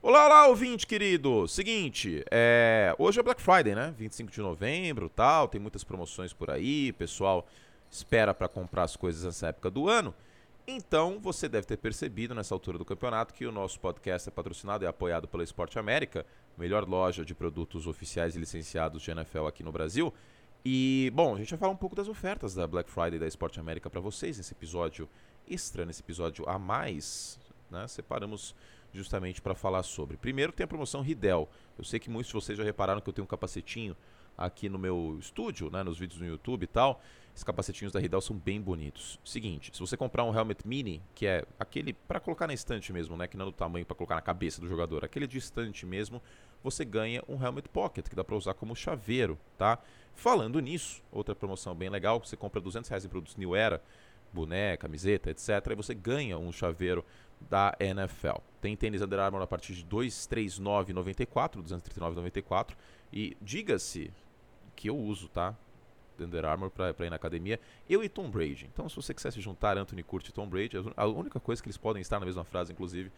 Olá, olá, ouvinte querido! Seguinte, é... hoje é Black Friday, né? 25 de novembro tal, tem muitas promoções por aí, pessoal espera para comprar as coisas nessa época do ano. Então, você deve ter percebido nessa altura do campeonato que o nosso podcast é patrocinado e apoiado pela Esporte América, melhor loja de produtos oficiais e licenciados de NFL aqui no Brasil. E, bom, a gente vai falar um pouco das ofertas da Black Friday da Esporte América para vocês nesse episódio extra, nesse episódio a mais. Né? Separamos justamente para falar sobre. Primeiro tem a promoção Ridel. Eu sei que muitos de vocês já repararam que eu tenho um capacetinho aqui no meu estúdio, né, nos vídeos no YouTube e tal. Esses capacetinhos da Ridel são bem bonitos. Seguinte, se você comprar um helmet mini, que é aquele para colocar na estante mesmo, né, que não é do tamanho para colocar na cabeça do jogador, aquele de estante mesmo, você ganha um helmet pocket que dá para usar como chaveiro, tá? Falando nisso, outra promoção bem legal, você compra 200 reais em produtos New Era, boné, camiseta, etc, e você ganha um chaveiro da NFL. Tem tênis Under Armour a partir de 239,94, 239,94 e diga-se que eu uso, tá? Under Armour para ir na academia, eu e Tom Brady. Então, se você quiser se juntar Anthony Curti e Tom Brady, a única coisa que eles podem estar na mesma frase, inclusive,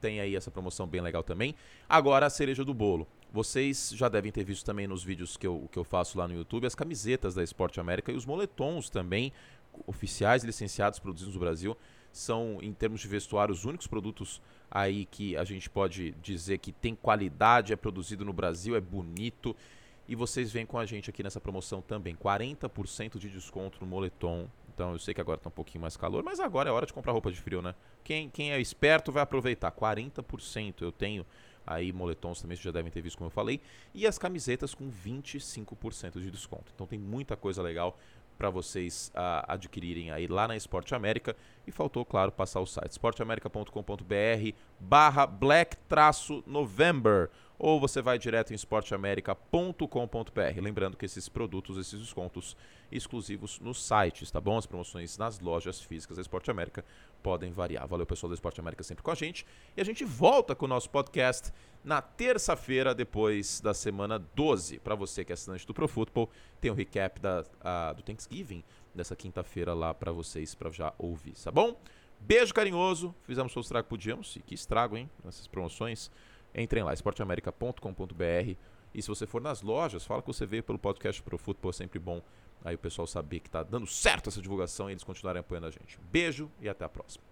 tem aí essa promoção bem legal também. Agora, a cereja do bolo. Vocês já devem ter visto também nos vídeos que eu, que eu faço lá no YouTube as camisetas da Esporte América e os moletons também, oficiais licenciados produzidos no Brasil são, em termos de vestuário, os únicos produtos aí que a gente pode dizer que tem qualidade, é produzido no Brasil, é bonito. E vocês vêm com a gente aqui nessa promoção também. 40% de desconto no moletom. Então eu sei que agora está um pouquinho mais calor, mas agora é hora de comprar roupa de frio, né? Quem, quem é esperto vai aproveitar. 40% eu tenho aí moletons também, vocês já devem ter visto como eu falei. E as camisetas com 25% de desconto. Então tem muita coisa legal para vocês uh, adquirirem aí lá na Esporte América. E faltou, claro, passar o site esporteamerica.com.br barra black-november ou você vai direto em esporteamerica.com.br. Lembrando que esses produtos, esses descontos exclusivos nos sites, tá bom? As promoções nas lojas físicas da Esporte América podem variar. Valeu, pessoal da Esporte América, sempre com a gente. E a gente volta com o nosso podcast na terça-feira, depois da semana 12. Para você que é assinante do Pro Football, tem um recap da, a, do Thanksgiving dessa quinta-feira lá para vocês, para já ouvir, tá bom? Beijo carinhoso, fizemos o estrago que podíamos, e que estrago, hein, nessas promoções. Entrem lá, esporteamerica.com.br. E se você for nas lojas, fala que você veio pelo podcast Pro Football, é sempre bom aí o pessoal saber que está dando certo essa divulgação e eles continuarem apoiando a gente. Beijo e até a próxima.